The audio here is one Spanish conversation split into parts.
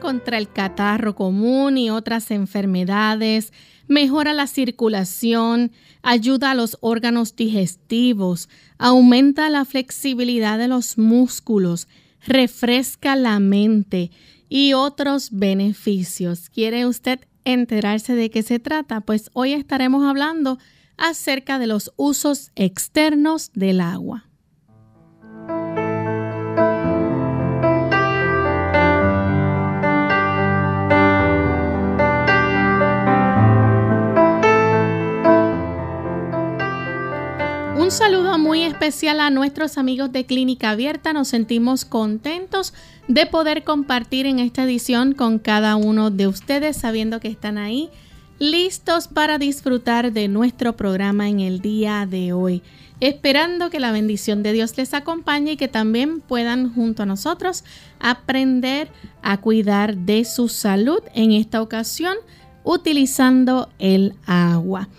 Contra el catarro común y otras enfermedades, mejora la circulación, ayuda a los órganos digestivos, aumenta la flexibilidad de los músculos, refresca la mente y otros beneficios. ¿Quiere usted enterarse de qué se trata? Pues hoy estaremos hablando acerca de los usos externos del agua. Un saludo muy especial a nuestros amigos de Clínica Abierta. Nos sentimos contentos de poder compartir en esta edición con cada uno de ustedes, sabiendo que están ahí listos para disfrutar de nuestro programa en el día de hoy. Esperando que la bendición de Dios les acompañe y que también puedan junto a nosotros aprender a cuidar de su salud en esta ocasión utilizando el agua.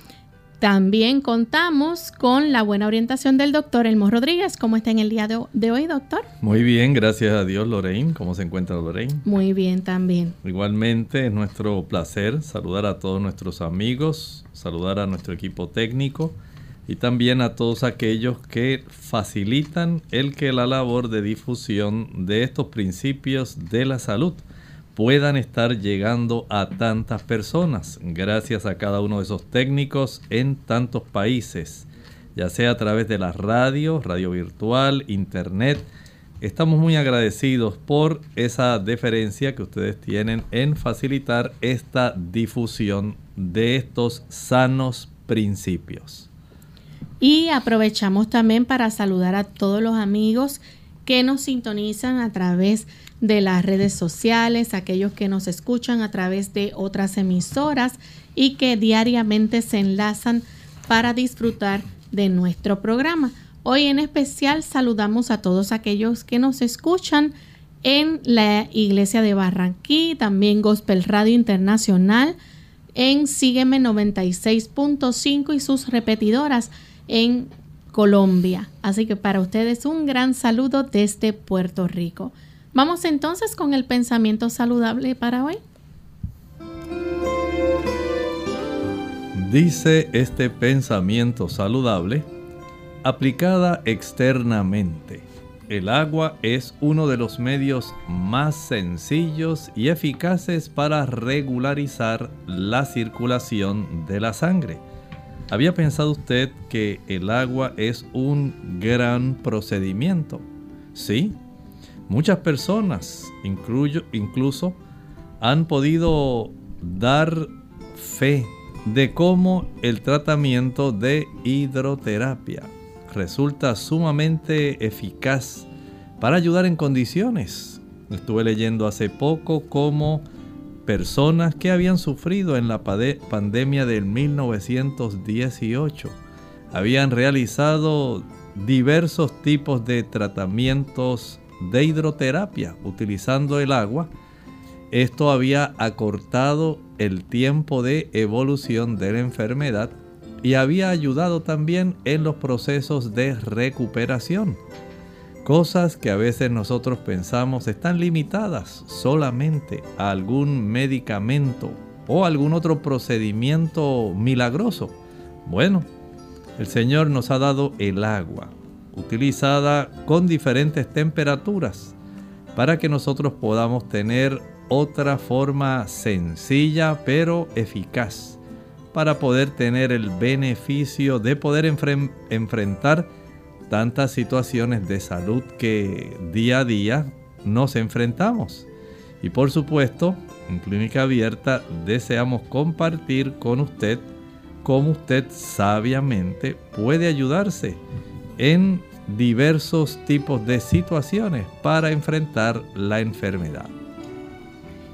También contamos con la buena orientación del doctor Elmo Rodríguez. ¿Cómo está en el día de, hoy, doctor? Muy bien, gracias a Dios, Lorraine. ¿Cómo se encuentra Lorraine? Muy bien también. Igualmente, es nuestro placer saludar a todos nuestros amigos, saludar a nuestro equipo técnico y también a todos aquellos que facilitan el que la labor de difusión de estos principios de la salud puedan estar llegando a tantas personas, gracias a cada uno de esos técnicos en tantos países, ya sea a través de la radio, radio virtual, internet. Estamos muy agradecidos por esa deferencia que ustedes tienen en facilitar esta difusión de estos sanos principios. Y aprovechamos también para saludar a todos los amigos que nos sintonizan a través de las redes sociales, aquellos que nos escuchan a través de otras emisoras y que diariamente se enlazan para disfrutar de nuestro programa. Hoy en especial saludamos a todos aquellos que nos escuchan en la iglesia de Barranquí, también Gospel Radio Internacional, en Sígueme 96.5 y sus repetidoras en Colombia. Así que para ustedes un gran saludo desde Puerto Rico. Vamos entonces con el pensamiento saludable para hoy. Dice este pensamiento saludable, aplicada externamente, El agua es uno de los medios más sencillos y eficaces para regularizar la circulación de la sangre. ¿Había pensado usted que el agua es un gran procedimiento? Sí. Muchas personas, incluso, han podido dar fe de cómo el tratamiento de hidroterapia resulta sumamente eficaz para ayudar en condiciones. Estuve leyendo hace poco cómo personas que habían sufrido en la pandemia del 1918 habían realizado diversos tipos de tratamientos de hidroterapia utilizando el agua. Esto había acortado el tiempo de evolución de la enfermedad y había ayudado también en los procesos de recuperación. Cosas que a veces nosotros pensamos están limitadas solamente a algún medicamento o algún otro procedimiento milagroso. Bueno, el Señor nos ha dado el agua, utilizada con diferentes temperaturas, para que nosotros podamos tener otra forma sencilla pero eficaz para poder tener el beneficio de poder enfrentar tantas situaciones de salud que día a día nos enfrentamos. Y por supuesto, en Clínica Abierta deseamos compartir con usted cómo usted sabiamente puede ayudarse en diversos tipos de situaciones para enfrentar la enfermedad.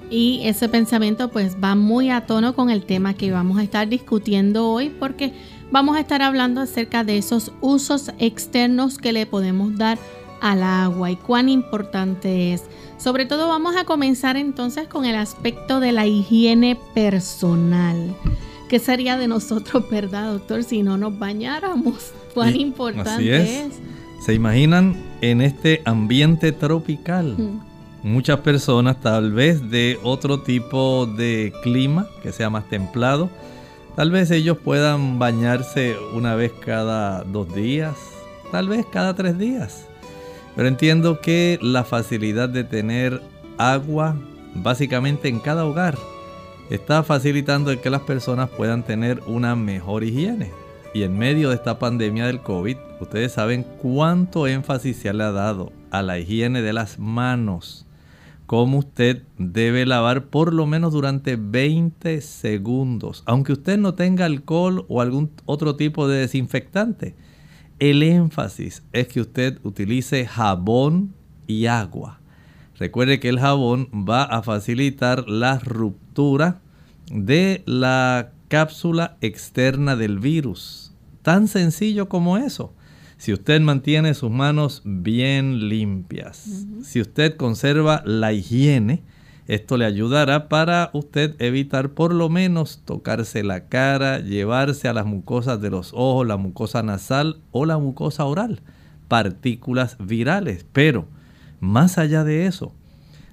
Y ese pensamiento pues va muy a tono con el tema que vamos a estar discutiendo hoy porque vamos a estar hablando acerca de esos usos externos que le podemos dar al agua y cuán importante es. Sobre todo vamos a comenzar entonces con el aspecto de la higiene personal. ¿Qué sería de nosotros, verdad, doctor, si no nos bañáramos? ¿Cuán importante es. ¿Se imaginan en este ambiente tropical? muchas personas tal vez de otro tipo de clima que sea más templado, tal vez ellos puedan bañarse una vez cada dos días, tal vez cada tres días. Pero entiendo que la facilidad de tener agua básicamente en cada hogar está facilitando que las personas puedan tener una mejor higiene. Y en medio de esta pandemia del COVID, ustedes saben cuánto énfasis se le ha dado a la higiene de las manos cómo usted debe lavar por lo menos durante 20 segundos, aunque usted no tenga alcohol o algún otro tipo de desinfectante. El énfasis es que usted utilice jabón y agua. Recuerde que el jabón va a facilitar la ruptura de la cápsula externa del virus. Tan sencillo como eso. Si usted mantiene sus manos bien limpias, si usted conserva la higiene, esto le ayudará para usted evitar por lo menos tocarse la cara, llevarse a las mucosas de los ojos, la mucosa nasal o la mucosa oral, partículas virales. Pero, más allá de eso,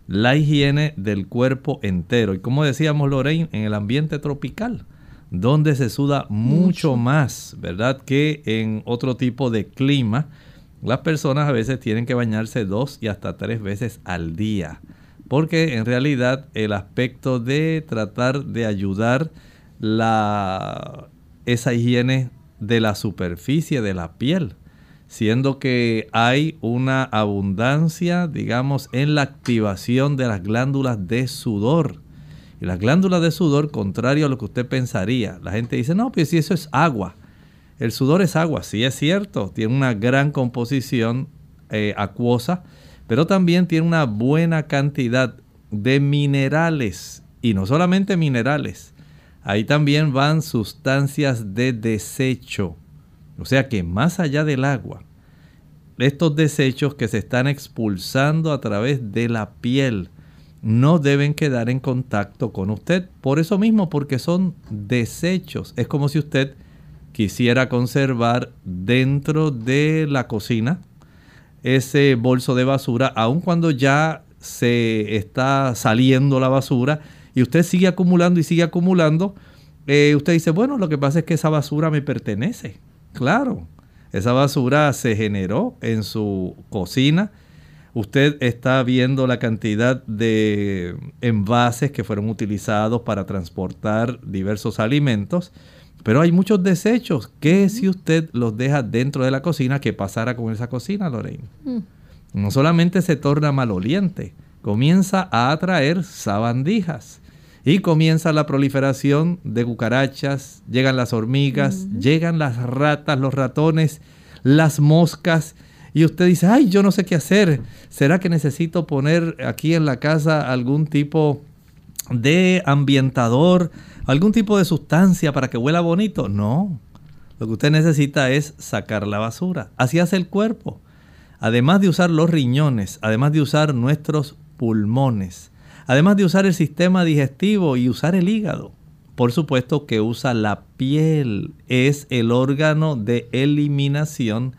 la higiene del cuerpo entero. Y como decíamos Lorraine, en el ambiente tropical, donde se suda mucho, más, ¿verdad? Que en otro tipo de clima. Las personas a veces tienen que bañarse dos y hasta tres veces al día. Porque en realidad el aspecto de tratar de ayudar la, esa higiene de la superficie de la piel, siendo que hay una abundancia, digamos, en la activación de las glándulas de sudor. Y las glándulas de sudor, contrario a lo que usted pensaría, la gente dice, no, pues si eso es agua. El sudor es agua, sí es cierto, tiene una gran composición eh, acuosa, pero también tiene una buena cantidad de minerales. Y no solamente minerales, ahí también van sustancias de desecho. O sea que más allá del agua, estos desechos que se están expulsando a través de la piel, no deben quedar en contacto con usted. Por eso mismo, porque son desechos. Es como si usted quisiera conservar dentro de la cocina ese bolso de basura, aun cuando ya se está saliendo la basura y usted sigue acumulando y sigue acumulando, eh, usted dice, bueno, lo que pasa es que esa basura me pertenece. Claro, Esa basura se generó en su cocina. Usted está viendo la cantidad de envases que fueron utilizados para transportar diversos alimentos. Pero hay muchos desechos que si usted los deja dentro de la cocina, ¿qué pasará con esa cocina, Lorraine? Mm. No solamente se torna maloliente, comienza a atraer sabandijas y comienza la proliferación de cucarachas, llegan las hormigas, llegan las ratas, los ratones, las moscas. Y usted dice, ay, yo no sé qué hacer. ¿Será que necesito poner aquí en la casa algún tipo de ambientador, algún tipo de sustancia para que huela bonito? No. Lo que usted necesita es sacar la basura. Así hace el cuerpo. Además de usar los riñones, además de usar nuestros pulmones, Además de usar el sistema digestivo y usar el hígado, por supuesto que usa la piel. Es el órgano de eliminación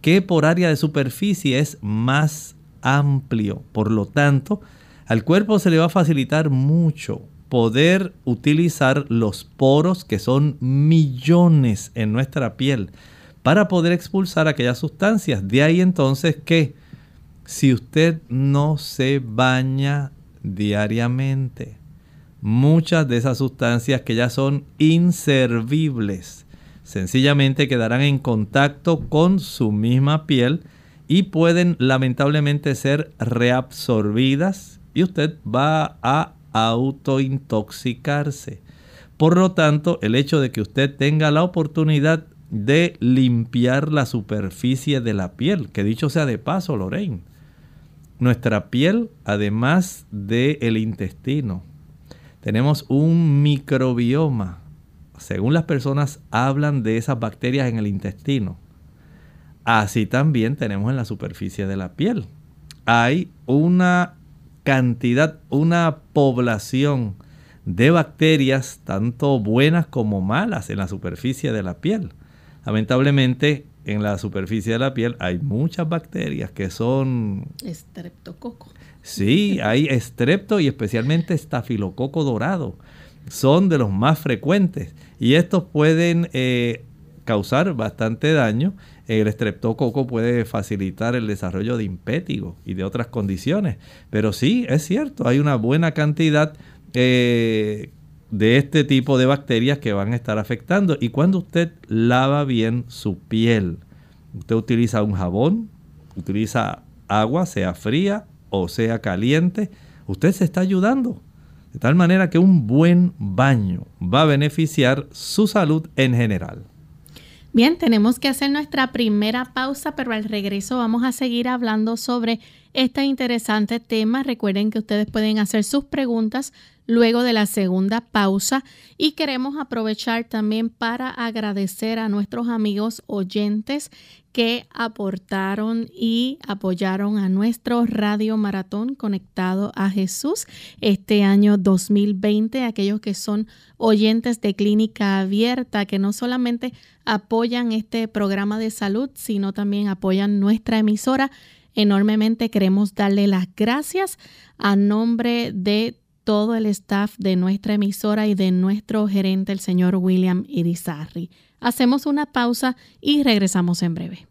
que por área de superficie es más amplio. Por lo tanto, al cuerpo se le va a facilitar mucho poder utilizar los poros, que son millones en nuestra piel, para poder expulsar aquellas sustancias. De ahí entonces que si usted no se baña diariamente. Muchas de esas sustancias que ya son inservibles sencillamente quedarán en contacto con su misma piel y pueden lamentablemente ser reabsorbidas y usted va a autointoxicarse. Por lo tanto, el hecho de que usted tenga la oportunidad de limpiar la superficie de la piel, que dicho sea de paso, Lorraine, nuestra piel, además del el intestino, tenemos un microbioma. Según las personas hablan de esas bacterias en el intestino. Así también tenemos en la superficie de la piel. Hay una cantidad, una población de bacterias, tanto buenas como malas, en la superficie de la piel. Lamentablemente, en la superficie de la piel hay muchas bacterias que son... Estreptococo. Sí, hay estrepto y especialmente estafilococo dorado. Son de los más frecuentes y estos pueden eh, causar bastante daño. El estreptococo puede facilitar el desarrollo de impétigo y de otras condiciones. Pero sí, es cierto, hay una buena cantidad eh, de este tipo de bacterias que van a estar afectando. Y cuando usted lava bien su piel, usted utiliza un jabón, utiliza agua, sea fría o sea caliente, usted se está ayudando. De tal manera que un buen baño va a beneficiar su salud en general. Bien, tenemos que hacer nuestra primera pausa, pero al regreso vamos a seguir hablando sobre este interesante tema. Recuerden que ustedes pueden hacer sus preguntas luego de la segunda pausa y queremos aprovechar también para agradecer a nuestros amigos oyentes que aportaron y apoyaron a nuestro radio maratón conectado a Jesús este año 2020, aquellos que son oyentes de clínica abierta, que no solamente apoyan este programa de salud, sino también apoyan nuestra emisora. Enormemente queremos darle las gracias a nombre de todo el staff de nuestra emisora y de nuestro gerente, el señor William Irizarry. Hacemos una pausa y regresamos en breve.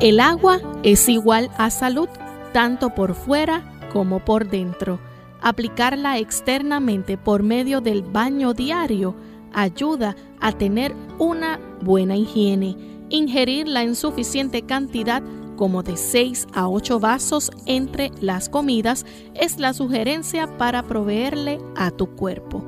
El agua es igual a salud, tanto por fuera como por dentro. Aplicarla externamente por medio del baño diario ayuda a tener una buena higiene. Ingerirla en suficiente cantidad como de 6 a 8 vasos entre las comidas es la sugerencia para proveerle a tu cuerpo.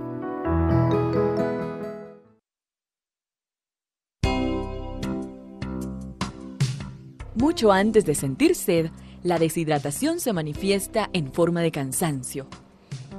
Mucho antes de sentir sed, la deshidratación se manifiesta en forma de cansancio.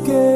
que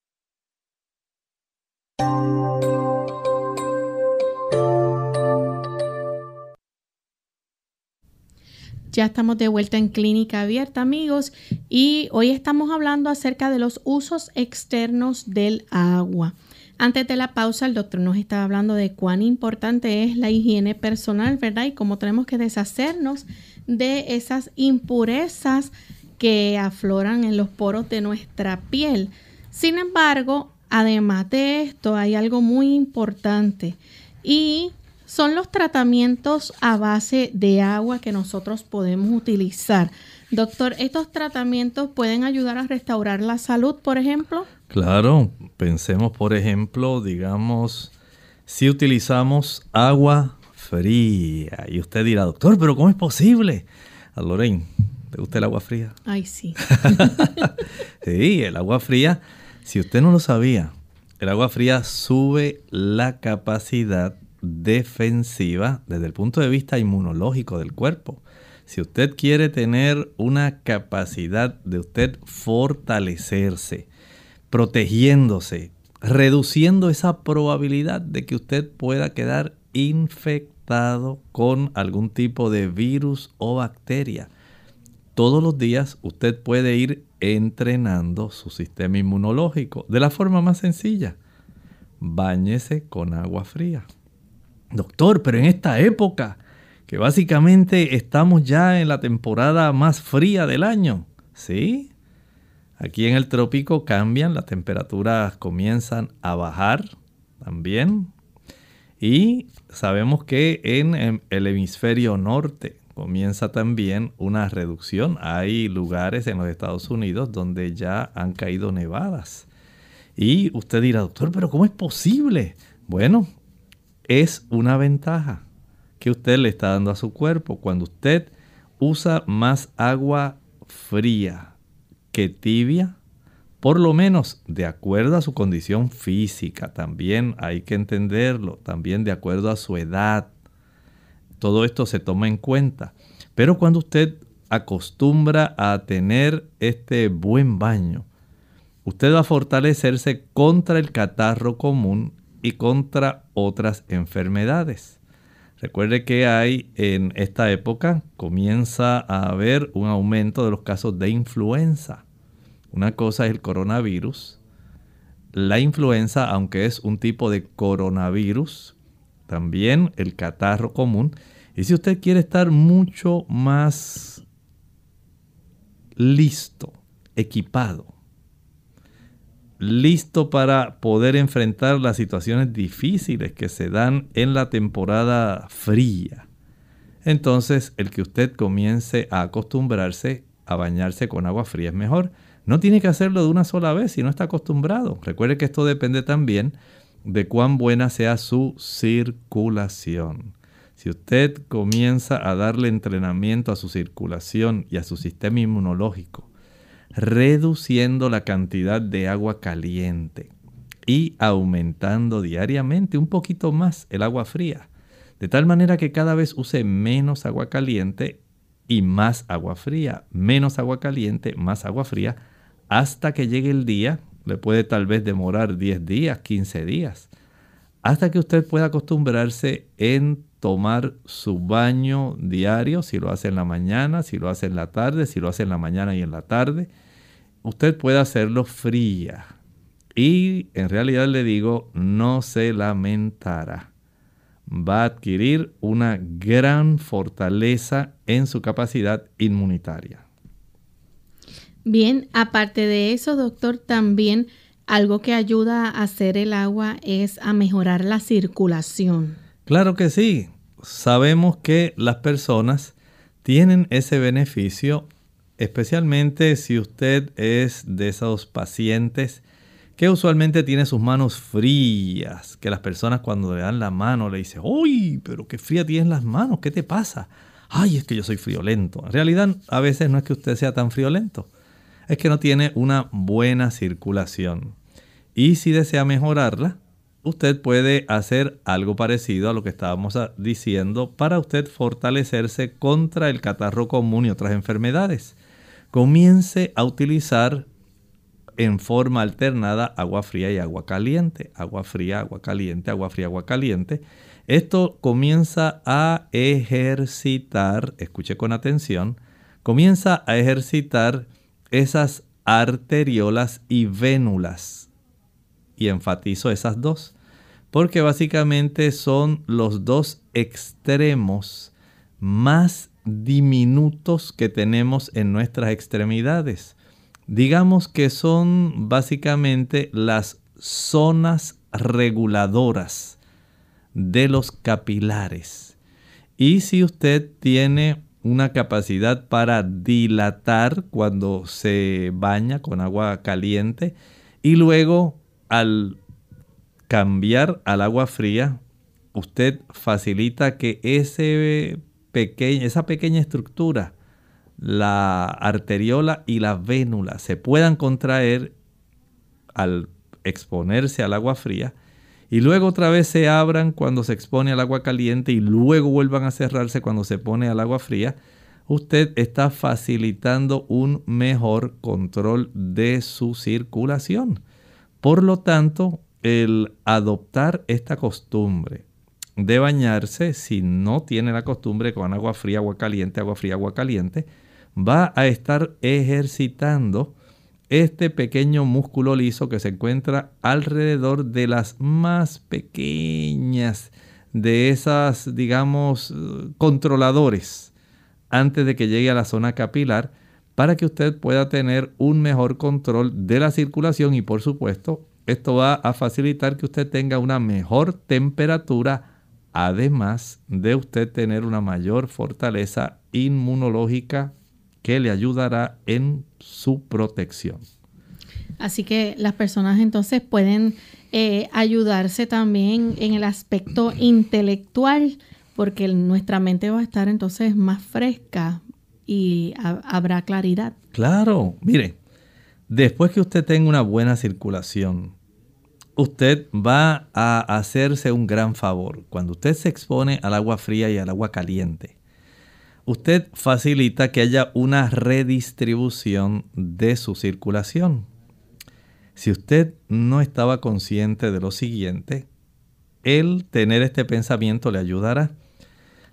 Ya estamos de vuelta en Clínica Abierta, amigos, y hoy estamos hablando acerca de los usos externos del agua. Antes de la pausa, el doctor nos estaba hablando de cuán importante es la higiene personal, ¿verdad? Y cómo tenemos que deshacernos de esas impurezas que afloran en los poros de nuestra piel. Sin embargo, además de esto, hay algo muy importante y son los tratamientos a base de agua que nosotros podemos utilizar. Doctor, ¿estos tratamientos pueden ayudar a restaurar la salud, por ejemplo? Claro, pensemos, por ejemplo, digamos, si utilizamos agua fría. Y usted dirá, doctor, pero ¿cómo es posible? A Lorraine, ¿te gusta el agua fría? Ay, sí. sí, el agua fría, si usted no lo sabía, el agua fría sube la capacidad defensiva desde el punto de vista inmunológico del cuerpo. Si usted quiere tener una capacidad de usted fortalecerse, protegiéndose, reduciendo esa probabilidad de que usted pueda quedar infectado con algún tipo de virus o bacteria. Todos los días usted puede ir entrenando su sistema inmunológico de la forma más sencilla. Báñese con agua fría. Doctor, pero en esta época, que básicamente estamos ya en la temporada más fría del año, ¿sí? Aquí en el trópico cambian, las temperaturas comienzan a bajar también. Y sabemos que en el hemisferio norte comienza también una reducción. Hay lugares en los Estados Unidos donde ya han caído nevadas. Y usted dirá, doctor, pero ¿cómo es posible? Bueno, es una ventaja que usted le está dando a su cuerpo cuando usted usa más agua fría que tibia, por lo menos de acuerdo a su condición física, también hay que entenderlo, también de acuerdo a su edad. Todo esto se toma en cuenta. Pero cuando usted acostumbra a tener este buen baño, usted va a fortalecerse contra el catarro común y contra otras enfermedades. Recuerde que hay en esta época comienza a haber un aumento de los casos de influenza. Una cosa es el coronavirus. La influenza, aunque es un tipo de coronavirus, también el catarro común. Y si usted quiere estar mucho más listo, equipado, listo para poder enfrentar las situaciones difíciles que se dan en la temporada fría. Entonces, el que usted comience a acostumbrarse a bañarse con agua fría es mejor. No tiene que hacerlo de una sola vez si no está acostumbrado. Recuerde que esto depende también de cuán buena sea su circulación. Si usted comienza a darle entrenamiento a su circulación y a su sistema inmunológico, reduciendo la cantidad de agua caliente y aumentando diariamente un poquito más el agua fría, de tal manera que cada vez use menos agua caliente y más agua fría, menos agua caliente, más agua fría, hasta que llegue el día, le puede tal vez demorar 10 días, 15 días, hasta que usted pueda acostumbrarse en tomar su baño diario, si lo hace en la mañana, si lo hace en la tarde, si lo hace en la mañana y en la tarde, usted puede hacerlo fría. Y en realidad le digo, no se lamentará. Va a adquirir una gran fortaleza en su capacidad inmunitaria. Bien, aparte de eso, doctor, también algo que ayuda a hacer el agua es a mejorar la circulación. Claro que sí. Sabemos que las personas tienen ese beneficio especialmente si usted es de esos pacientes que usualmente tiene sus manos frías, que las personas cuando le dan la mano le dicen, uy, pero qué fría tienes las manos, ¿qué te pasa? ay, es que yo soy friolento. En realidad, a veces no es que usted sea tan friolento, es que no tiene una buena circulación. Y si desea mejorarla, usted puede hacer algo parecido a lo que estábamos diciendo para usted fortalecerse contra el catarro común y otras enfermedades. Comience a utilizar en forma alternada agua fría y agua caliente, agua fría, agua caliente, agua fría, agua caliente. Esto comienza a ejercitar, escuche con atención, comienza a ejercitar esas arteriolas y vénulas. Y enfatizo esas dos, porque básicamente son los dos extremos más diminutos que tenemos en nuestras extremidades. Digamos que son básicamente las zonas reguladoras de los capilares. Y si usted tiene una capacidad para dilatar cuando se baña con agua caliente y luego al cambiar al agua fría, usted facilita que ese esa pequeña estructura, la arteriola y la vénula, se puedan contraer al exponerse al agua fría y luego otra vez se abran cuando se expone al agua caliente y luego vuelvan a cerrarse cuando se pone al agua fría, usted está facilitando un mejor control de su circulación. Por lo tanto, el adoptar esta costumbre de bañarse, si no tiene la costumbre con agua fría, agua caliente, agua fría, agua caliente, va a estar ejercitando este pequeño músculo liso que se encuentra alrededor de las más pequeñas de esas, digamos, controladores antes de que llegue a la zona capilar para que usted pueda tener un mejor control de la circulación y por supuesto esto va a facilitar que usted tenga una mejor temperatura, además de usted tener una mayor fortaleza inmunológica que le ayudará en su protección. Así que las personas entonces pueden eh, ayudarse también en el aspecto intelectual, porque nuestra mente va a estar entonces más fresca y habrá claridad. Claro, mire, Después que usted tenga una buena circulación, usted va a hacerse un gran favor. Cuando usted se expone al agua fría y al agua caliente, usted facilita que haya una redistribución de su circulación. Si usted no estaba consciente de lo siguiente, el tener este pensamiento le ayudará.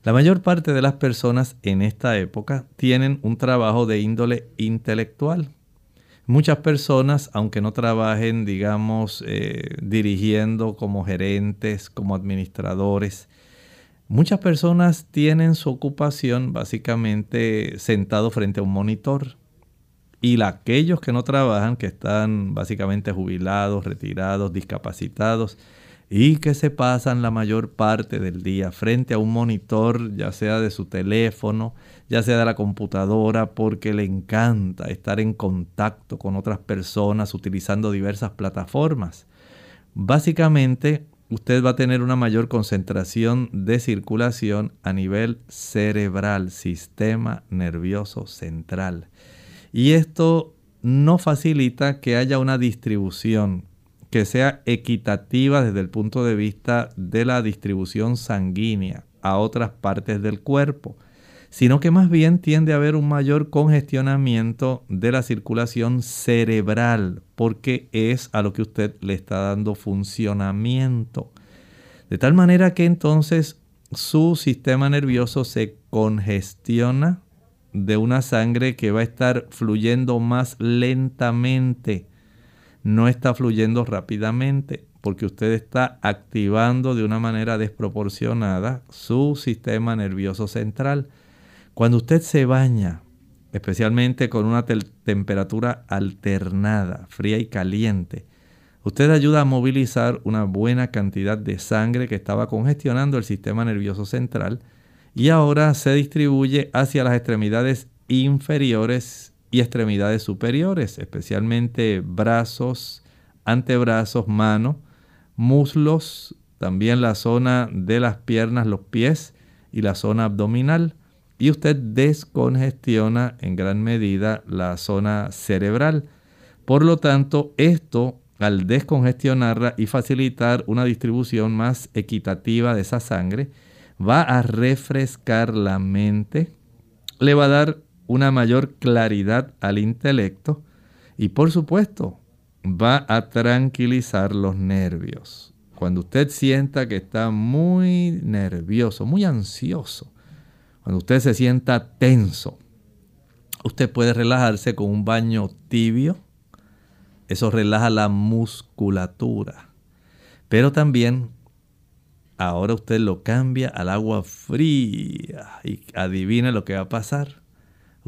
La mayor parte de las personas en esta época tienen un trabajo de índole intelectual. Muchas personas, aunque no trabajen, digamos, eh, dirigiendo como gerentes, como administradores, muchas personas tienen su ocupación básicamente sentado frente a un monitor. Y aquellos que no trabajan, que están básicamente jubilados, retirados, discapacitados, y que se pasan la mayor parte del día frente a un monitor, ya sea de su teléfono, ya sea de la computadora, porque le encanta estar en contacto con otras personas utilizando diversas plataformas. Básicamente, usted va a tener una mayor concentración de circulación a nivel cerebral, sistema nervioso central. Y esto no facilita que haya una distribución que sea equitativa desde el punto de vista de la distribución sanguínea a otras partes del cuerpo, sino que más bien tiende a haber un mayor congestionamiento de la circulación cerebral, porque es a lo que usted le está dando funcionamiento. De tal manera que entonces su sistema nervioso se congestiona de una sangre que va a estar fluyendo más lentamente no está fluyendo rápidamente porque usted está activando de una manera desproporcionada su sistema nervioso central. Cuando usted se baña, especialmente con una temperatura alternada, fría y caliente, usted ayuda a movilizar una buena cantidad de sangre que estaba congestionando el sistema nervioso central y ahora se distribuye hacia las extremidades inferiores y extremidades superiores, especialmente brazos, antebrazos, manos, muslos, también la zona de las piernas, los pies y la zona abdominal. y usted descongestiona en gran medida la zona cerebral. Por lo tanto, esto al descongestionarla y facilitar una distribución más equitativa de esa sangre, va a refrescar la mente, le va a dar una mayor claridad al intelecto y por supuesto va a tranquilizar los nervios. Cuando usted sienta que está muy nervioso, muy ansioso, cuando usted se sienta tenso, usted puede relajarse con un baño tibio. Eso relaja la musculatura. Pero también ahora usted lo cambia al agua fría y adivina lo que va a pasar.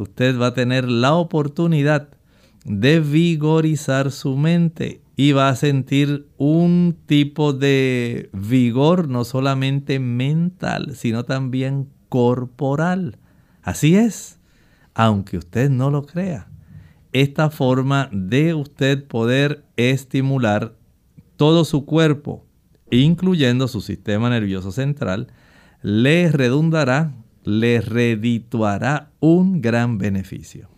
Usted va a tener la oportunidad de vigorizar su mente y va a sentir un tipo de vigor no solamente mental, sino también corporal. Así es, aunque usted no lo crea. Esta forma de usted poder estimular todo su cuerpo, incluyendo su sistema nervioso central, le redundará, le redituará un gran beneficio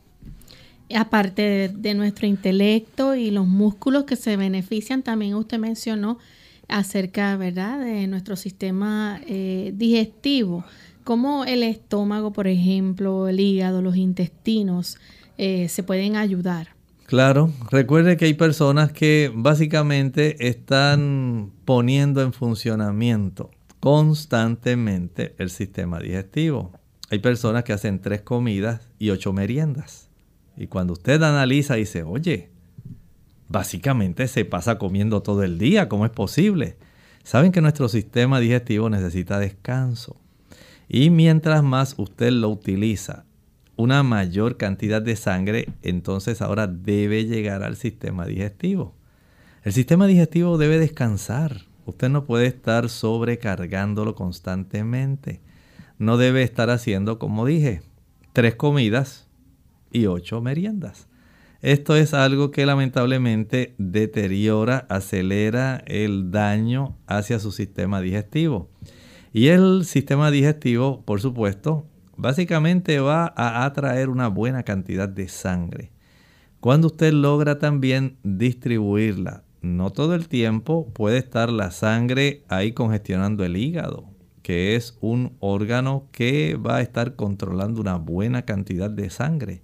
aparte de, nuestro intelecto y los músculos que se benefician, también usted mencionó acerca, ¿verdad?, de nuestro sistema eh, digestivo, como el estómago, por ejemplo, el hígado, los intestinos, eh, se pueden ayudar. Claro, recuerde que hay personas que básicamente están poniendo en funcionamiento constantemente el sistema digestivo. Hay personas que hacen tres comidas y ocho meriendas. Y cuando usted analiza, dice, oye, básicamente se pasa comiendo todo el día, ¿cómo es posible? Saben que nuestro sistema digestivo necesita descanso. Y mientras más usted lo utiliza, una mayor cantidad de sangre, entonces ahora debe llegar al sistema digestivo. El sistema digestivo debe descansar. Usted no puede estar sobrecargándolo constantemente. No debe estar haciendo, como dije, tres comidas y ocho meriendas. Esto es algo que lamentablemente deteriora, acelera el daño hacia su sistema digestivo. Y el sistema digestivo, por supuesto, básicamente va a atraer una buena cantidad de sangre. Cuando usted logra también distribuirla, no todo el tiempo puede estar la sangre ahí congestionando el hígado, que es un órgano que va a estar controlando una buena cantidad de sangre.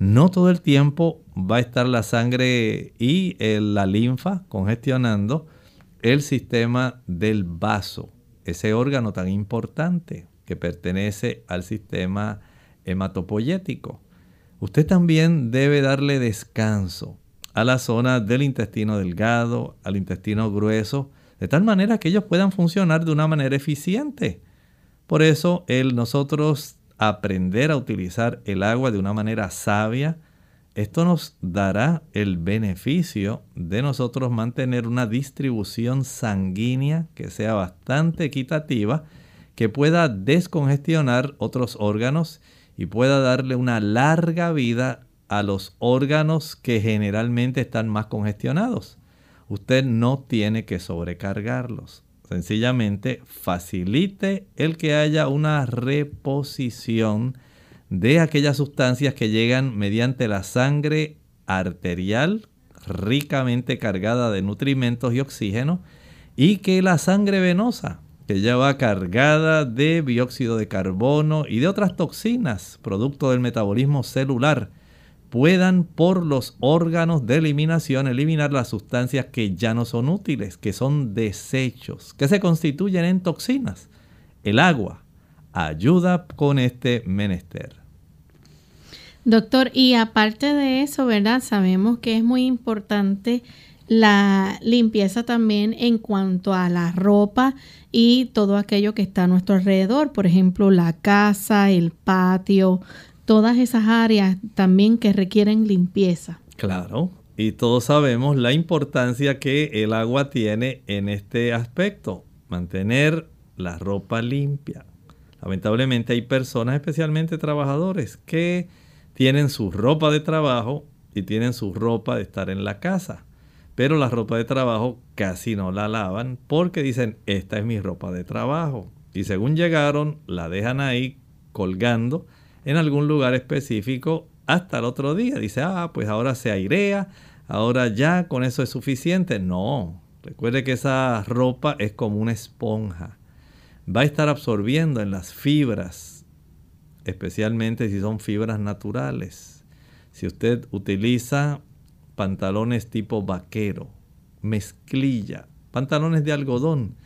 No todo el tiempo va a estar la sangre y la linfa congestionando el sistema del vaso, ese órgano tan importante que pertenece al sistema hematopoyético. Usted también debe darle descanso a la zona del intestino delgado, al intestino grueso, de tal manera que ellos puedan funcionar de una manera eficiente. Por eso el nosotros aprender a utilizar el agua de una manera sabia, esto nos dará el beneficio de nosotros mantener una distribución sanguínea que sea bastante equitativa, que pueda descongestionar otros órganos y pueda darle una larga vida a los órganos que generalmente están más congestionados. Usted no tiene que sobrecargarlos. Sencillamente facilite el que haya una reposición de aquellas sustancias que llegan mediante la sangre arterial ricamente cargada de nutrimentos y oxígeno y que la sangre venosa que ya va cargada de dióxido de carbono y de otras toxinas producto del metabolismo celular puedan por los órganos de eliminación eliminar las sustancias que ya no son útiles, que son desechos, que se constituyen en toxinas. El agua ayuda con este menester. Doctor, y aparte de eso, ¿verdad? Sabemos que es muy importante la limpieza también en cuanto a la ropa y todo aquello que está a nuestro alrededor, por ejemplo, la casa, el patio, todas esas áreas también que requieren limpieza. Claro, y todos sabemos la importancia que el agua tiene en este aspecto, mantener la ropa limpia. Lamentablemente hay personas, especialmente trabajadores, que tienen su ropa de trabajo y tienen su ropa de estar en la casa. Pero la ropa de trabajo casi no la lavan porque dicen, esta es mi ropa de trabajo. Y según llegaron, la dejan ahí colgando en algún lugar específico hasta el otro día. Dice, ah, pues ahora se airea, ahora ya con eso es suficiente. No, recuerde que esa ropa es como una esponja. Va a estar absorbiendo en las fibras, especialmente si son fibras naturales. Si usted utiliza pantalones tipo vaquero, mezclilla, pantalones de algodón,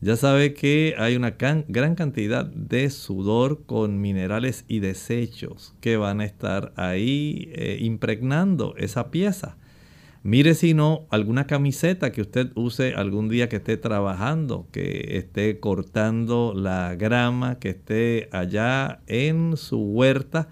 ya sabe que hay una gran cantidad de sudor con minerales y desechos que van a estar ahí eh, impregnando esa pieza. Mire si no alguna camiseta que usted use algún día que esté trabajando, que esté cortando la grama, que esté allá en su huerta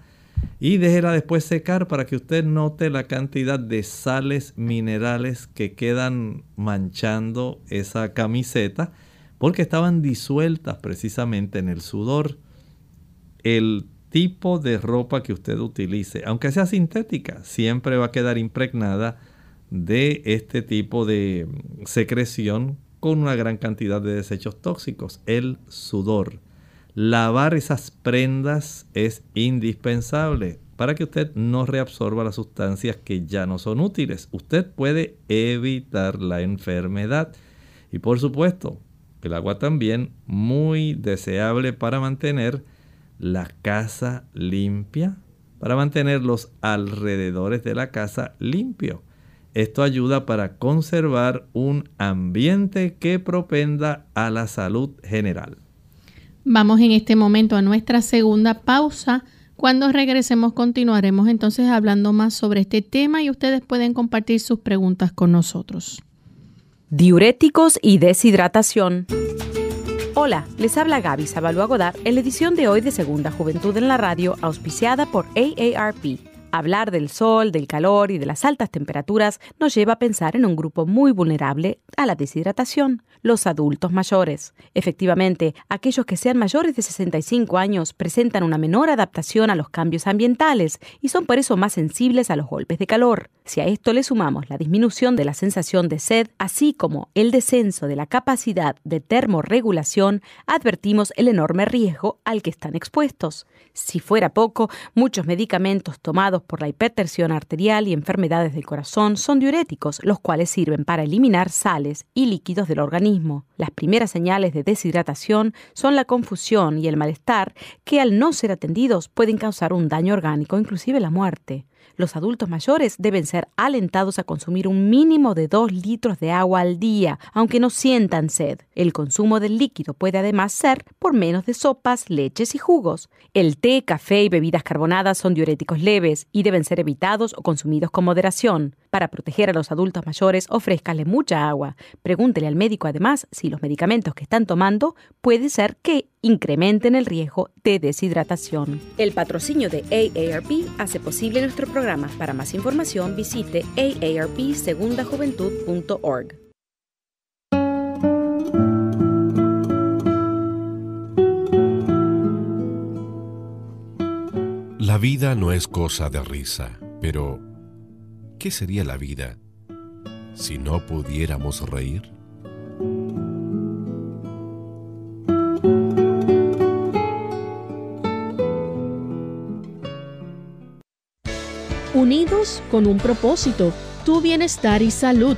y déjela después secar para que usted note la cantidad de sales minerales que quedan manchando esa camiseta porque estaban disueltas precisamente en el sudor. El tipo de ropa que usted utilice, aunque sea sintética, siempre va a quedar impregnada de este tipo de secreción con una gran cantidad de desechos tóxicos, el sudor. Lavar esas prendas es indispensable para que usted no reabsorba las sustancias que ya no son útiles. Usted puede evitar la enfermedad. Y por supuesto, el agua también muy deseable para mantener la casa limpia, para mantener los alrededores de la casa limpio. Esto ayuda para conservar un ambiente que propenda a la salud general. Vamos en este momento a nuestra segunda pausa. Cuando regresemos continuaremos entonces hablando más sobre este tema y ustedes pueden compartir sus preguntas con nosotros diuréticos y deshidratación. Hola, les habla Gaby Sabalua Godard en la edición de hoy de Segunda Juventud en la Radio, auspiciada por AARP. Hablar del sol, del calor y de las altas temperaturas nos lleva a pensar en un grupo muy vulnerable a la deshidratación, los adultos mayores. Efectivamente, aquellos que sean mayores de 65 años presentan una menor adaptación a los cambios ambientales y son por eso más sensibles a los golpes de calor. Si a esto le sumamos la disminución de la sensación de sed, así como el descenso de la capacidad de termorregulación, advertimos el enorme riesgo al que están expuestos. Si fuera poco, muchos medicamentos tomados por la hipertensión arterial y enfermedades del corazón son diuréticos, los cuales sirven para eliminar sales y líquidos del organismo. Las primeras señales de deshidratación son la confusión y el malestar que al no ser atendidos pueden causar un daño orgánico, inclusive la muerte. Los adultos mayores deben ser alentados a consumir un mínimo de 2 litros de agua al día, aunque no sientan sed. El consumo del líquido puede además ser por menos de sopas, leches y jugos. El té, café y bebidas carbonadas son diuréticos leves y deben ser evitados o consumidos con moderación. Para proteger a los adultos mayores, ofrézcale mucha agua. Pregúntele al médico además si los medicamentos que están tomando puede ser que incrementen el riesgo de deshidratación. El patrocinio de AARP hace posible nuestro programa. Para más información visite aarpsegundajuventud.org. La vida no es cosa de risa, pero ¿qué sería la vida si no pudiéramos reír? unidos con un propósito, tu bienestar y salud.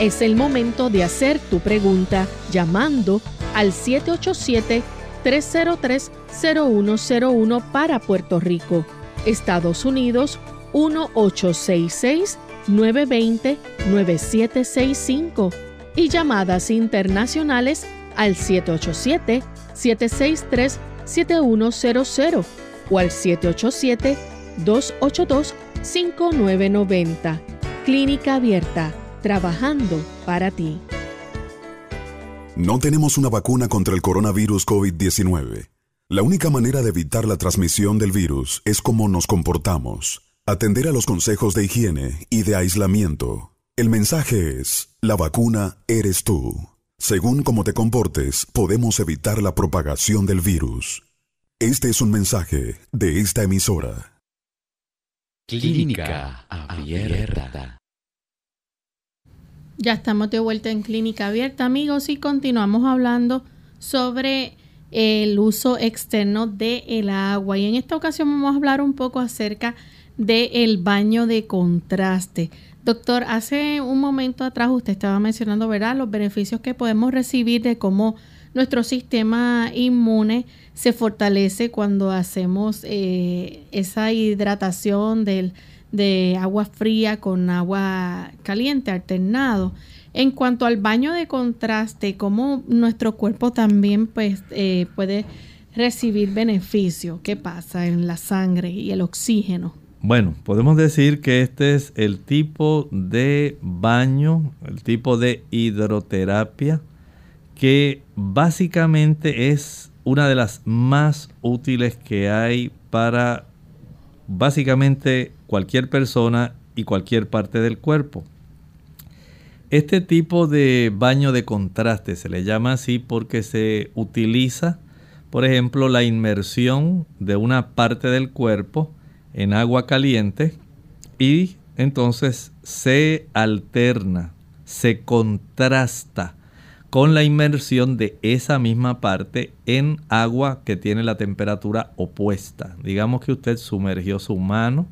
Es el momento de hacer tu pregunta llamando al 787-303-0101 para Puerto Rico, Estados Unidos 1866-920-9765 y llamadas internacionales al 787-763-7100 o al 787 282 5990. Clínica Abierta, trabajando para ti. No tenemos una vacuna contra el coronavirus COVID-19. La única manera de evitar la transmisión del virus es cómo nos comportamos, atender a los consejos de higiene y de aislamiento. El mensaje es, la vacuna eres tú. Según cómo te comportes, podemos evitar la propagación del virus. Este es un mensaje de esta emisora. Clínica Abierta. Ya estamos de vuelta en Clínica Abierta, amigos, y continuamos hablando sobre el uso externo del el agua. Y en esta ocasión vamos a hablar un poco acerca del baño de contraste. Doctor, hace un momento atrás usted estaba mencionando, ¿verdad?, los beneficios que podemos recibir de cómo nuestro sistema inmune se fortalece cuando hacemos eh, esa hidratación del, de agua fría con agua caliente alternado. En cuanto al baño de contraste, cómo nuestro cuerpo también pues, eh, puede recibir beneficio. ¿Qué pasa en la sangre y el oxígeno? Bueno, podemos decir que este es el tipo de baño, el tipo de hidroterapia que básicamente es una de las más útiles que hay para básicamente cualquier persona y cualquier parte del cuerpo. Este tipo de baño de contraste se le llama así porque se utiliza, por ejemplo, la inmersión de una parte del cuerpo en agua caliente y entonces se alterna, se contrasta con la inmersión de esa misma parte en agua que tiene la temperatura opuesta. Digamos que usted sumergió su mano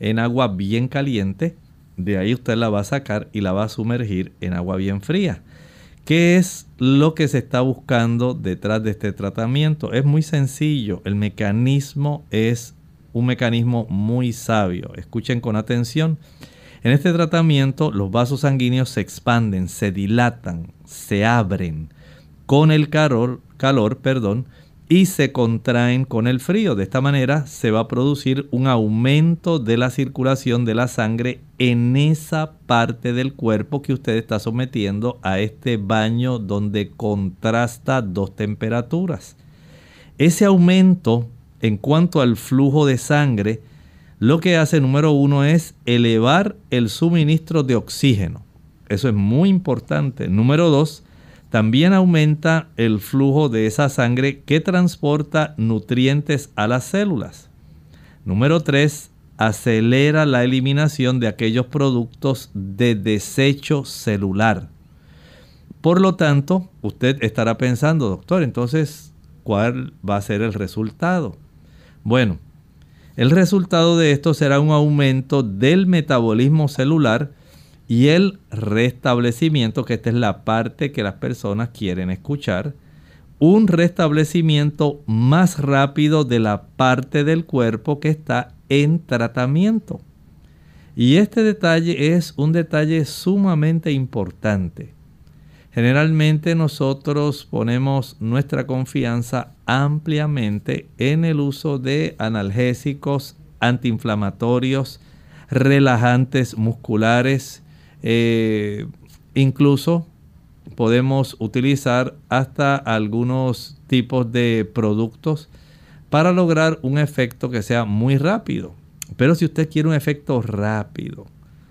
en agua bien caliente de ahí usted la va a sacar y la va a sumergir en agua bien fría. ¿Qué es lo que se está buscando detrás de este tratamiento? Es muy sencillo. El mecanismo es un mecanismo muy sabio. Escuchen con atención. En este tratamiento los vasos sanguíneos se expanden, se dilatan, se abren con el calor, calor perdón, y se contraen con el frío. De esta manera se va a producir un aumento de la circulación de la sangre en esa parte del cuerpo que usted está sometiendo a este baño donde contrasta dos temperaturas. Ese aumento en cuanto al flujo de sangre, lo que hace número uno es elevar el suministro de oxígeno. Eso es muy importante. Número dos, también aumenta el flujo de esa sangre que transporta nutrientes a las células. Número 3. Acelera la eliminación de aquellos productos de desecho celular. Por lo tanto, usted estará pensando, doctor, entonces, ¿cuál va a ser el resultado? Bueno, el resultado de esto será un aumento del metabolismo celular y el restablecimiento, que esta es la parte que las personas quieren escuchar, un restablecimiento más rápido de la parte del cuerpo que está en tratamiento. Y este detalle es un detalle sumamente importante. Generalmente nosotros ponemos nuestra confianza ampliamente en el uso de analgésicos, antiinflamatorios, relajantes musculares, eh, incluso podemos utilizar hasta algunos tipos de productos para lograr un efecto que sea muy rápido. Pero si usted quiere un efecto rápido,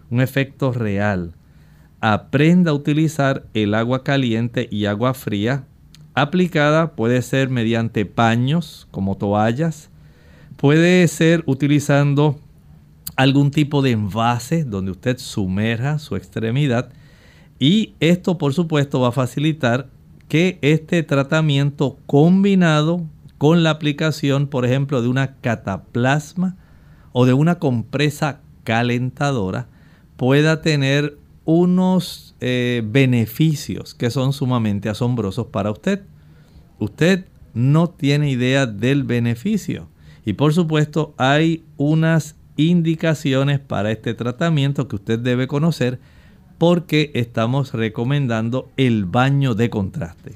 un efecto real, aprenda a utilizar el agua caliente y agua fría aplicada. Puede ser mediante paños como toallas. Puede ser utilizando algún tipo de envase donde usted sumerja su extremidad y esto por supuesto va a facilitar que este tratamiento combinado con la aplicación por ejemplo de una cataplasma o de una compresa calentadora pueda tener unos eh, beneficios que son sumamente asombrosos para usted. Usted no tiene idea del beneficio. Y por supuesto hay unas indicaciones para este tratamiento que usted debe conocer porque estamos recomendando el baño de contraste.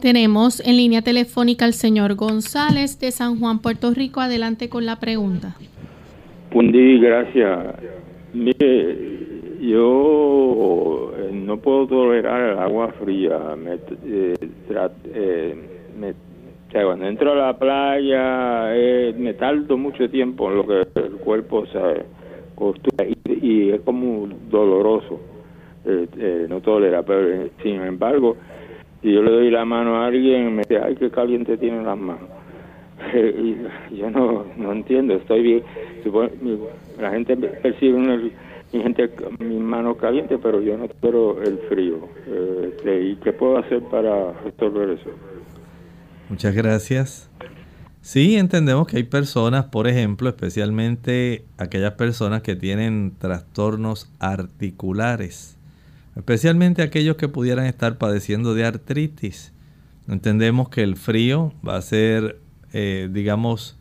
Tenemos en línea telefónica al señor González de San Juan, Puerto Rico. Adelante con la pregunta. Buen día, gracias. Mire, yo eh, no puedo tolerar el agua fría. Me, eh, eh, me cuando entro a la playa eh, me tardo mucho tiempo en lo que el cuerpo se costura y, es como doloroso, eh, no tolera, pero sin embargo, si yo le doy la mano a alguien me dice, ay, qué caliente tiene las manos. y yo no, no entiendo, estoy bien, la gente percibe mi gente mis manos calientes, pero yo no quiero el frío. Este, ¿Y qué puedo hacer para resolver eso? Muchas gracias. Sí, entendemos que hay personas, por ejemplo, especialmente aquellas personas que tienen trastornos articulares, especialmente aquellos que pudieran estar padeciendo de artritis. Entendemos que el frío va a ser, eh, digamos,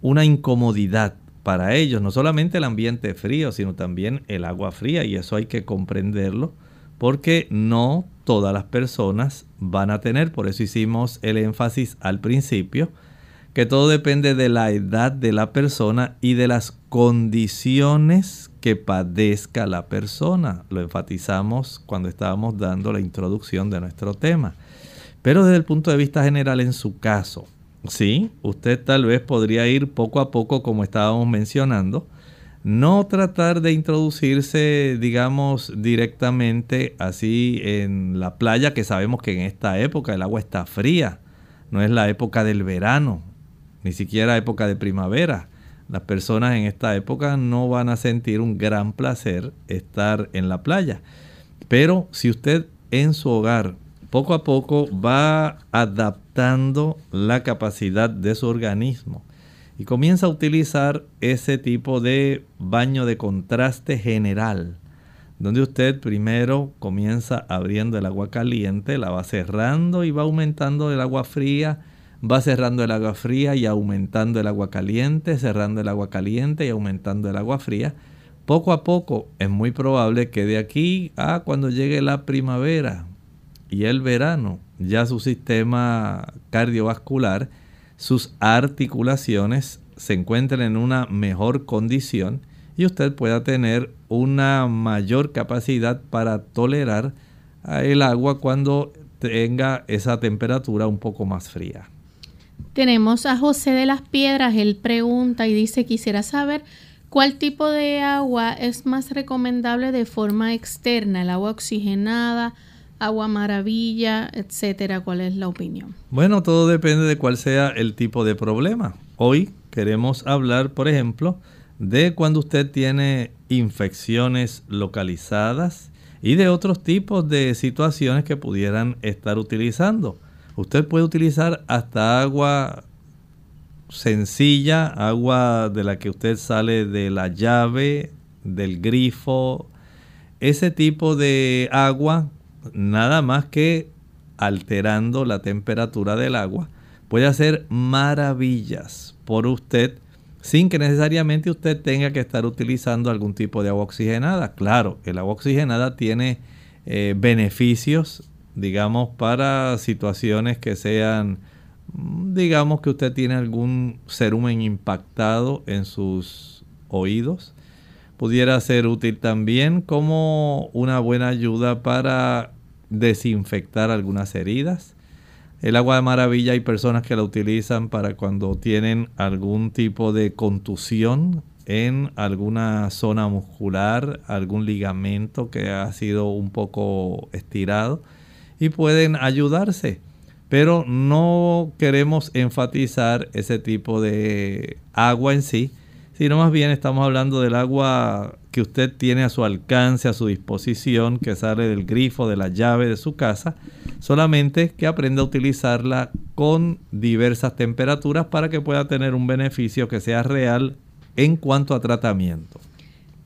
una incomodidad para ellos, no solamente el ambiente frío, sino también el agua fría, y eso hay que comprenderlo, porque no todas las personas van a tener, por eso hicimos el énfasis al principio, que todo depende de la edad de la persona y de las condiciones que padezca la persona. Lo enfatizamos cuando estábamos dando la introducción de nuestro tema. Pero desde el punto de vista general en su caso, sí, usted tal vez podría ir poco a poco como estábamos mencionando, no tratar de introducirse, digamos, directamente así en la playa, que sabemos que en esta época el agua está fría, no es la época del verano, ni siquiera época de primavera. Las personas en esta época no van a sentir un gran placer estar en la playa. Pero si usted en su hogar poco a poco va adaptando la capacidad de su organismo y comienza a utilizar ese tipo de baño de contraste general, donde usted primero comienza abriendo el agua caliente, la va cerrando y va aumentando el agua fría, va cerrando el agua fría y aumentando el agua caliente, cerrando el agua caliente y aumentando el agua fría. Poco a poco es muy probable que de aquí a cuando llegue la primavera y el verano, ya su sistema cardiovascular, sus articulaciones se encuentren en una mejor condición y usted pueda tener una mayor capacidad para tolerar el agua cuando tenga esa temperatura un poco más fría. Tenemos a José de las Piedras, él pregunta y dice, quisiera saber cuál tipo de agua es más recomendable de forma externa, el agua oxigenada, agua maravilla, etcétera. ¿Cuál es la opinión? Bueno, todo depende de cuál sea el tipo de problema. Hoy queremos hablar, por ejemplo, de cuando usted tiene infecciones localizadas y de otros tipos de situaciones que pudieran estar utilizando. Usted puede utilizar hasta agua sencilla, agua de la que usted sale de la llave, del grifo, ese tipo de agua, nada más que alterando la temperatura del agua, puede hacer maravillas por usted sin que necesariamente usted tenga que estar utilizando algún tipo de agua oxigenada. Claro, el agua oxigenada tiene eh, beneficios digamos, para situaciones que sean, digamos que usted tiene algún cerumen impactado en sus oídos. Pudiera ser útil también como una buena ayuda para desinfectar algunas heridas. El agua de maravilla hay personas que la utilizan para cuando tienen algún tipo de contusión en alguna zona muscular, algún ligamento que ha sido un poco estirado y pueden ayudarse. Pero no queremos enfatizar ese tipo de agua en sí, sino más bien estamos hablando del agua que usted tiene a su alcance, a su disposición, que sale del grifo, de la llave de su casa, solamente que aprenda a utilizarla con diversas temperaturas para que pueda tener un beneficio que sea real en cuanto a tratamiento.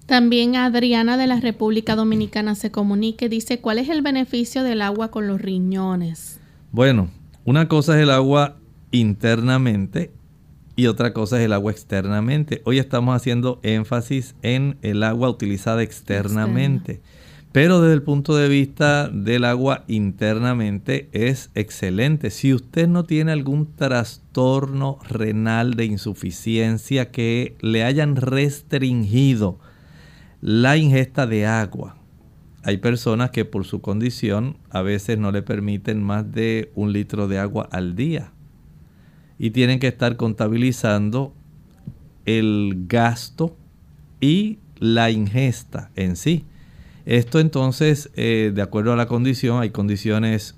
También Adriana de la República Dominicana se comunica dice cuál es el beneficio del agua con los riñones. Bueno, una cosa es el agua internamente y otra cosa es el agua externamente. Hoy estamos haciendo énfasis en el agua utilizada externamente. Pero desde el punto de vista del agua internamente es excelente. Si usted no tiene algún trastorno renal de insuficiencia que le hayan restringido la ingesta de agua. Hay personas que por su condición a veces no le permiten más de un litro de agua al día y tienen que estar contabilizando el gasto y la ingesta en sí. Esto entonces, eh, de acuerdo a la condición, hay condiciones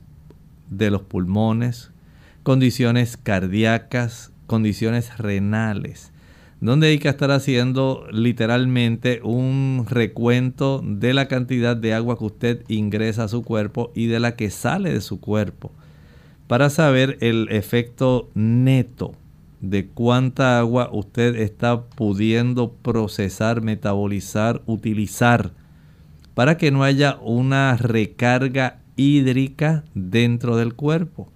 de los pulmones, condiciones cardíacas, condiciones renales donde hay que estar haciendo literalmente un recuento de la cantidad de agua que usted ingresa a su cuerpo y de la que sale de su cuerpo. Para saber el efecto neto de cuánta agua usted está pudiendo procesar, metabolizar, utilizar, para que no haya una recarga hídrica dentro del cuerpo.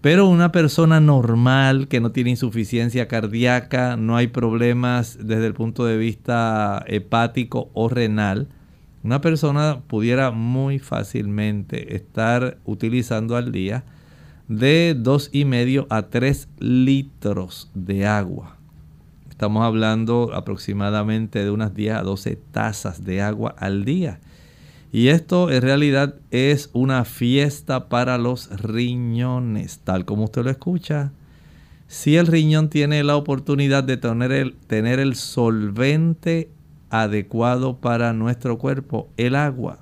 Pero una persona normal que no tiene insuficiencia cardíaca, no hay problemas desde el punto de vista hepático o renal, una persona pudiera muy fácilmente estar utilizando al día de y medio a 3 litros de agua. Estamos hablando aproximadamente de unas 10 a 12 tazas de agua al día. Y esto en realidad es una fiesta para los riñones, tal como usted lo escucha. Si el riñón tiene la oportunidad de tener el, tener el solvente adecuado para nuestro cuerpo, el agua.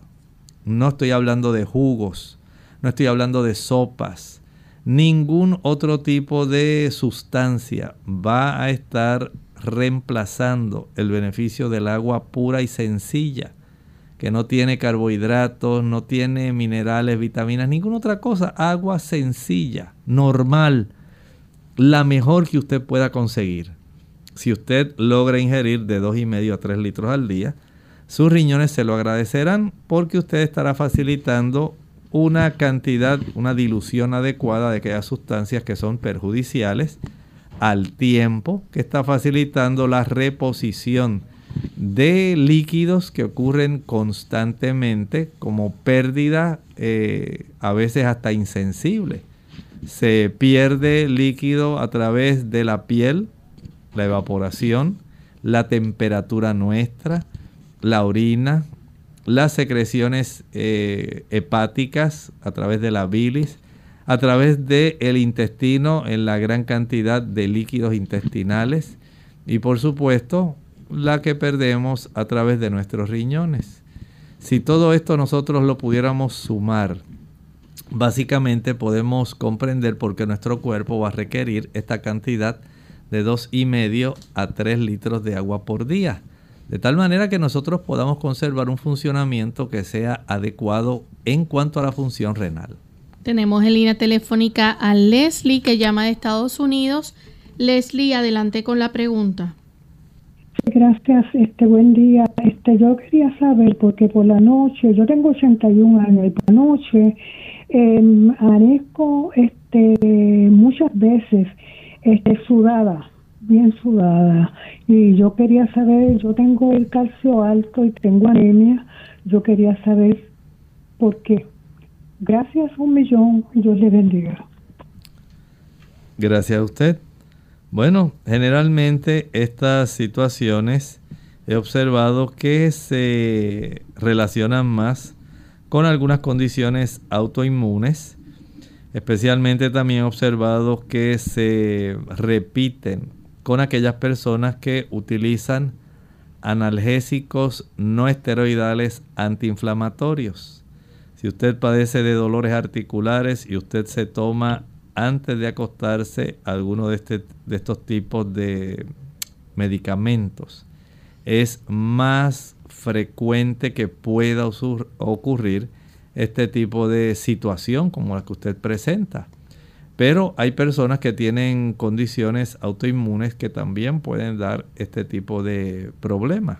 No estoy hablando de jugos, no estoy hablando de sopas. Ningún otro tipo de sustancia va a estar reemplazando el beneficio del agua pura y sencilla, que no tiene carbohidratos, no tiene minerales, vitaminas, ninguna otra cosa. Agua sencilla, normal, la mejor que usted pueda conseguir. Si usted logra ingerir de 2,5 a 3 litros al día, sus riñones se lo agradecerán porque usted estará facilitando una cantidad, una dilución adecuada de aquellas sustancias que son perjudiciales al tiempo que está facilitando la reposición de líquidos que ocurren constantemente como pérdida eh, a veces hasta insensible. Se pierde líquido a través de la piel la evaporación, la temperatura nuestra, la orina, las secreciones eh, hepáticas a través de la bilis, a través del el intestino en la gran cantidad de líquidos intestinales y por supuesto la que perdemos a través de nuestros riñones. Si todo esto nosotros lo pudiéramos sumar, básicamente podemos comprender por qué nuestro cuerpo va a requerir esta cantidad de 2,5 a 3 litros de agua por día. De tal manera que nosotros podamos conservar un funcionamiento que sea adecuado en cuanto a la función renal. Tenemos en línea telefónica a Leslie que llama de Estados Unidos. Leslie, adelante con la pregunta. Gracias, este buen día. Este, yo quería saber porque por la noche, yo tengo 81 años y por la noche eh, este, muchas veces este, sudada, bien sudada. Y yo quería saber, yo tengo el calcio alto y tengo anemia, yo quería saber por qué. Gracias un millón y Dios le bendiga. Gracias a usted. Bueno, generalmente estas situaciones he observado que se relacionan más con algunas condiciones autoinmunes Especialmente también he observado que se repiten con aquellas personas que utilizan analgésicos no esteroidales antiinflamatorios. Si usted padece de dolores articulares y usted se toma antes de acostarse alguno de, este, de estos tipos de medicamentos, es más frecuente que pueda ocurrir este tipo de situación como la que usted presenta. Pero hay personas que tienen condiciones autoinmunes que también pueden dar este tipo de problemas.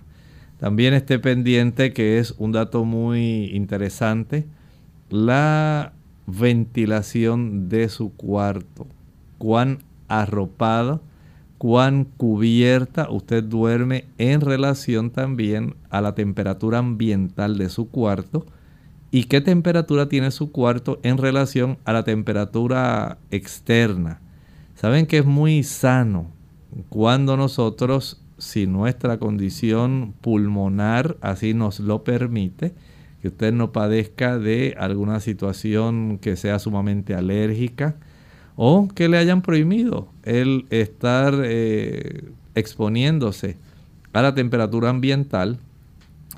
También esté pendiente que es un dato muy interesante, la ventilación de su cuarto. Cuán arropada, cuán cubierta usted duerme en relación también a la temperatura ambiental de su cuarto y qué temperatura tiene su cuarto en relación a la temperatura externa. Saben que es muy sano cuando nosotros, si nuestra condición pulmonar así nos lo permite, que usted no padezca de alguna situación que sea sumamente alérgica o que le hayan prohibido el estar eh, exponiéndose a la temperatura ambiental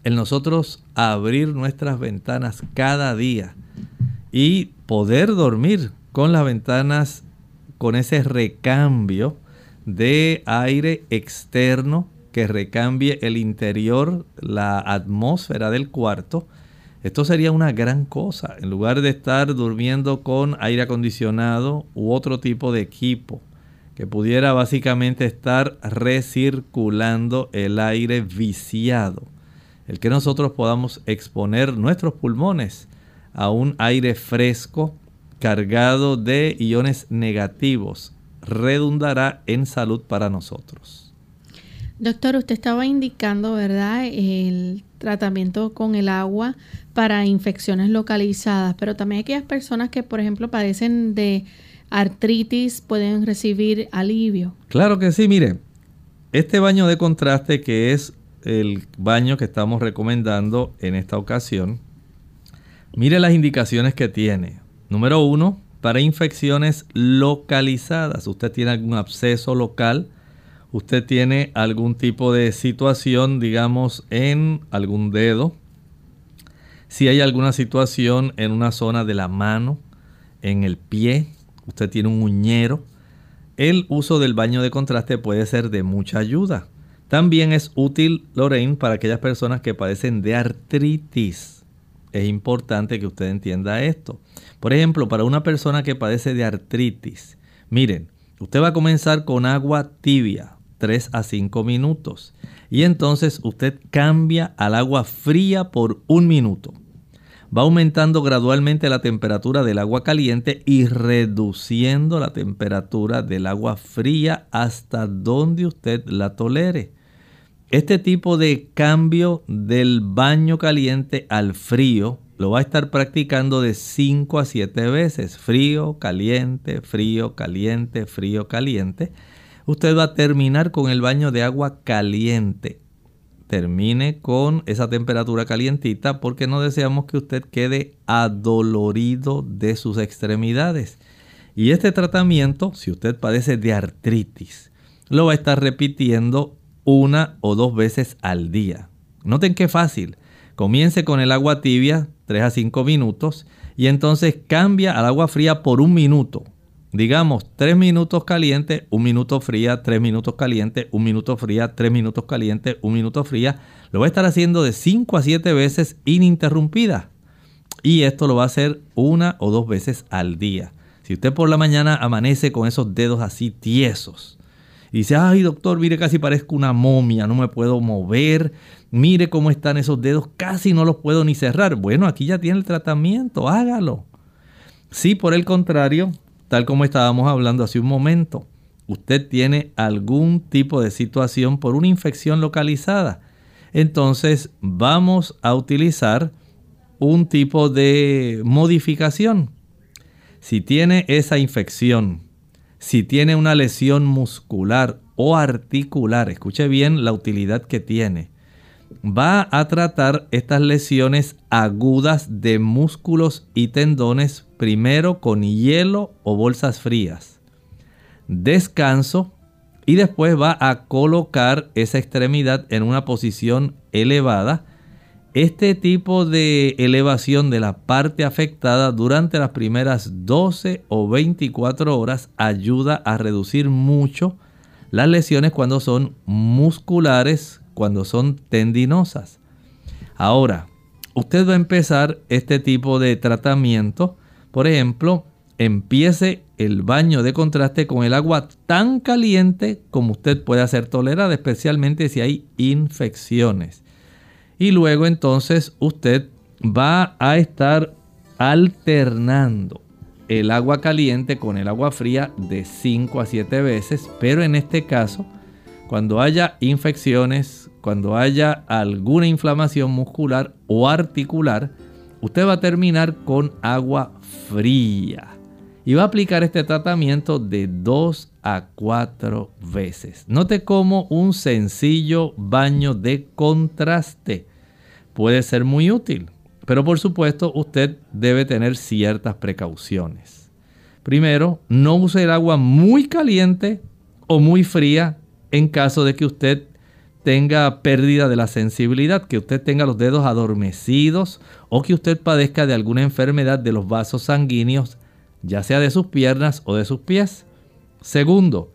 el nosotros abrir nuestras ventanas cada día y poder dormir con las ventanas con ese recambio de aire externo que recambie el interior, la atmósfera del cuarto, Esto sería una gran cosa, en lugar de estar durmiendo con aire acondicionado u otro tipo de equipo que pudiera básicamente estar recirculando el aire viciado. El que nosotros podamos exponer nuestros pulmones a un aire fresco cargado de iones negativos redundará en salud para nosotros. Doctor, usted estaba indicando, ¿verdad?, el tratamiento con el agua para infecciones localizadas, pero también aquellas personas que, por ejemplo, padecen de artritis pueden recibir alivio. Claro que sí, mire, este baño de contraste que es el baño que estamos recomendando en esta ocasión, mire las indicaciones que tiene. Número uno, para infecciones localizadas. Usted tiene algún absceso local, usted tiene algún tipo de situación, digamos, en algún dedo, si hay alguna situación en una zona de la mano, en el pie, usted tiene un uñero, el uso del baño de contraste puede ser de mucha ayuda. También es útil, Lorraine, para aquellas personas que padecen de artritis. Es importante que usted entienda esto. Por ejemplo, para una persona que padece de artritis, miren, usted va a comenzar con agua tibia, 3 a 5 minutos. Y entonces usted cambia al agua fría por un minuto. Va aumentando gradualmente la temperatura del agua caliente y reduciendo la temperatura del agua fría hasta donde usted la tolere. Este tipo de cambio del baño caliente al frío lo va a estar practicando de 5 a 7 veces. Frío, caliente, frío, caliente, frío, caliente usted va a terminar con el baño de agua caliente. Termine con esa temperatura calientita porque no deseamos que usted quede adolorido de sus extremidades. Y este tratamiento, si usted padece de artritis, lo va a estar repitiendo una o dos veces al día. Noten qué fácil. Comience con el agua tibia, 3 a 5 minutos, y entonces cambia al agua fría por un minuto digamos, 3 minutos caliente, un minuto fría, 3 minutos caliente, un minuto fría, 3 minutos caliente, un minuto fría, lo va a estar haciendo de 5 a 7 veces ininterrumpida. Y esto lo va a hacer una o dos veces al día. Si usted por la mañana amanece con esos dedos así tiesos dice, ay doctor, mire casi parezco una momia, no me puedo mover, mire cómo están esos dedos, casi no los puedo ni cerrar. Bueno, aquí ya tiene el tratamiento, hágalo. Si por el contrario tal como estábamos hablando hace un momento, usted tiene algún tipo de situación por una infección localizada, entonces vamos a utilizar un tipo de modificación. Si tiene esa infección, si tiene una lesión muscular o articular, escuche bien la utilidad que tiene va a tratar estas lesiones agudas de músculos y tendones primero con hielo o bolsas frías. Descanso y después va a colocar esa extremidad en una posición elevada. Este tipo de elevación de la parte afectada durante las primeras 12 o 24 horas ayuda a reducir mucho las lesiones cuando son musculares, cuando son tendinosas. Ahora, usted va a empezar este tipo de tratamiento. Por ejemplo, empiece el baño de contraste con el agua tan caliente como usted puede hacer tolerada, especialmente si hay infecciones. Y luego entonces usted va a estar alternando el agua caliente con el agua fría de 5 a 7 veces, pero en este caso, cuando haya infecciones, cuando haya alguna inflamación muscular o articular, usted va a terminar con agua fría y va a aplicar este tratamiento de 2 a 4 veces. Note cómo un sencillo baño de contraste puede ser muy útil, pero por supuesto usted debe tener ciertas precauciones. Primero, no use el agua muy caliente o muy fría en caso de que usted tenga pérdida de la sensibilidad, que usted tenga los dedos adormecidos o que usted padezca de alguna enfermedad de los vasos sanguíneos, ya sea de sus piernas o de sus pies. Segundo,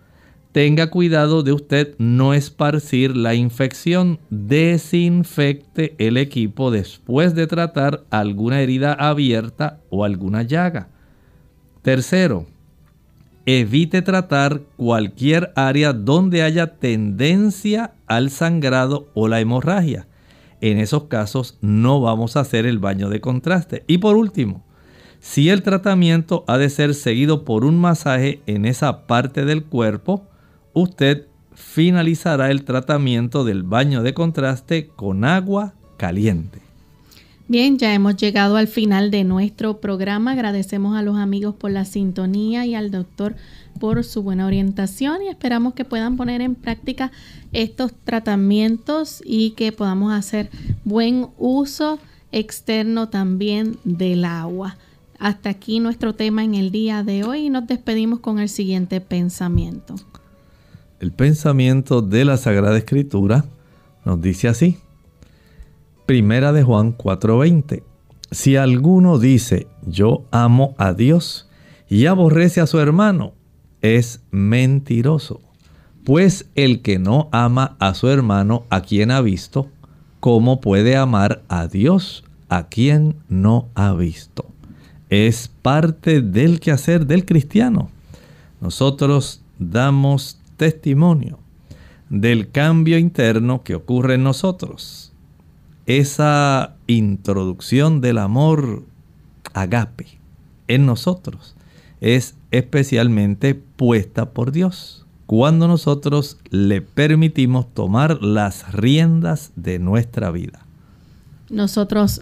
tenga cuidado de usted no esparcir la infección. Desinfecte el equipo después de tratar alguna herida abierta o alguna llaga. Tercero, evite tratar cualquier área donde haya tendencia al sangrado o la hemorragia. En esos casos no vamos a hacer el baño de contraste. Y por último, si el tratamiento ha de ser seguido por un masaje en esa parte del cuerpo, usted finalizará el tratamiento del baño de contraste con agua caliente. Bien, ya hemos llegado al final de nuestro programa. Agradecemos a los amigos por la sintonía y al doctor por su buena orientación y esperamos que puedan poner en práctica estos tratamientos y que podamos hacer buen uso externo también del agua. Hasta aquí nuestro tema en el día de hoy y nos despedimos con el siguiente pensamiento el pensamiento de la Sagrada Escritura nos dice así. Primera de Juan 4:20. Si alguno dice, yo amo a Dios y aborrece a su hermano, es mentiroso. Pues el que no ama a su hermano a quien ha visto, ¿cómo puede amar a Dios a quien no ha visto? Es parte del quehacer del cristiano. Nosotros damos testimonio del cambio interno que ocurre en nosotros. Esa introducción del amor agape en nosotros es especialmente puesta por Dios cuando nosotros le permitimos tomar las riendas de nuestra vida. Nosotros